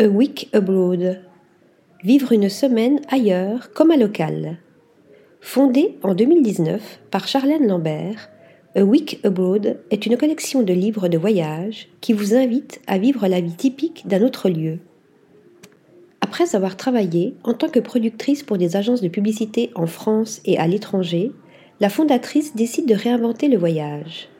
A Week Abroad. Vivre une semaine ailleurs comme à local. Fondée en 2019 par Charlène Lambert, A Week Abroad est une collection de livres de voyage qui vous invite à vivre la vie typique d'un autre lieu. Après avoir travaillé en tant que productrice pour des agences de publicité en France et à l'étranger, la fondatrice décide de réinventer le voyage.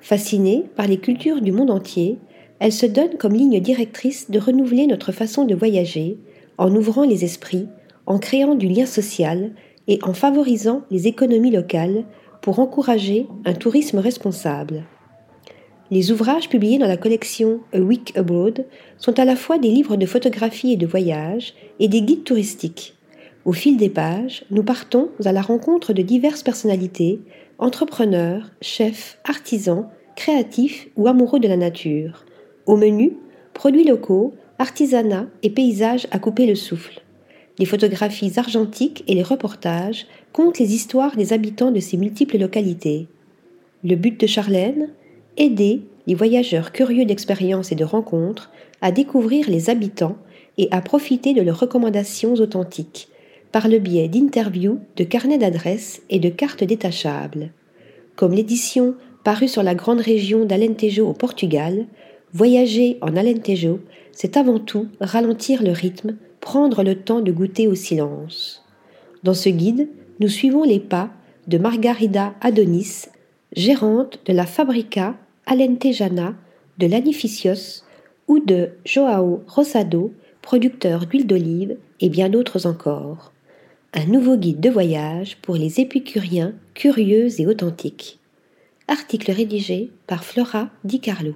Fascinée par les cultures du monde entier, elle se donne comme ligne directrice de renouveler notre façon de voyager en ouvrant les esprits, en créant du lien social et en favorisant les économies locales pour encourager un tourisme responsable. Les ouvrages publiés dans la collection A Week Abroad sont à la fois des livres de photographie et de voyage et des guides touristiques. Au fil des pages, nous partons à la rencontre de diverses personnalités, entrepreneurs, chefs, artisans, créatifs ou amoureux de la nature, au menu, produits locaux, artisanat et paysages à couper le souffle. Les photographies argentiques et les reportages comptent les histoires des habitants de ces multiples localités. Le but de Charlène Aider les voyageurs curieux d'expériences et de rencontres à découvrir les habitants et à profiter de leurs recommandations authentiques, par le biais d'interviews, de carnets d'adresses et de cartes détachables. Comme l'édition parue sur la grande région d'Alentejo au Portugal, Voyager en Alentejo, c'est avant tout ralentir le rythme, prendre le temps de goûter au silence. Dans ce guide, nous suivons les pas de Margarida Adonis, gérante de la Fabrica Alentejana de l'Anificios, ou de Joao Rosado, producteur d'huile d'olive, et bien d'autres encore. Un nouveau guide de voyage pour les épicuriens curieux et authentiques. Article rédigé par Flora Di Carlo.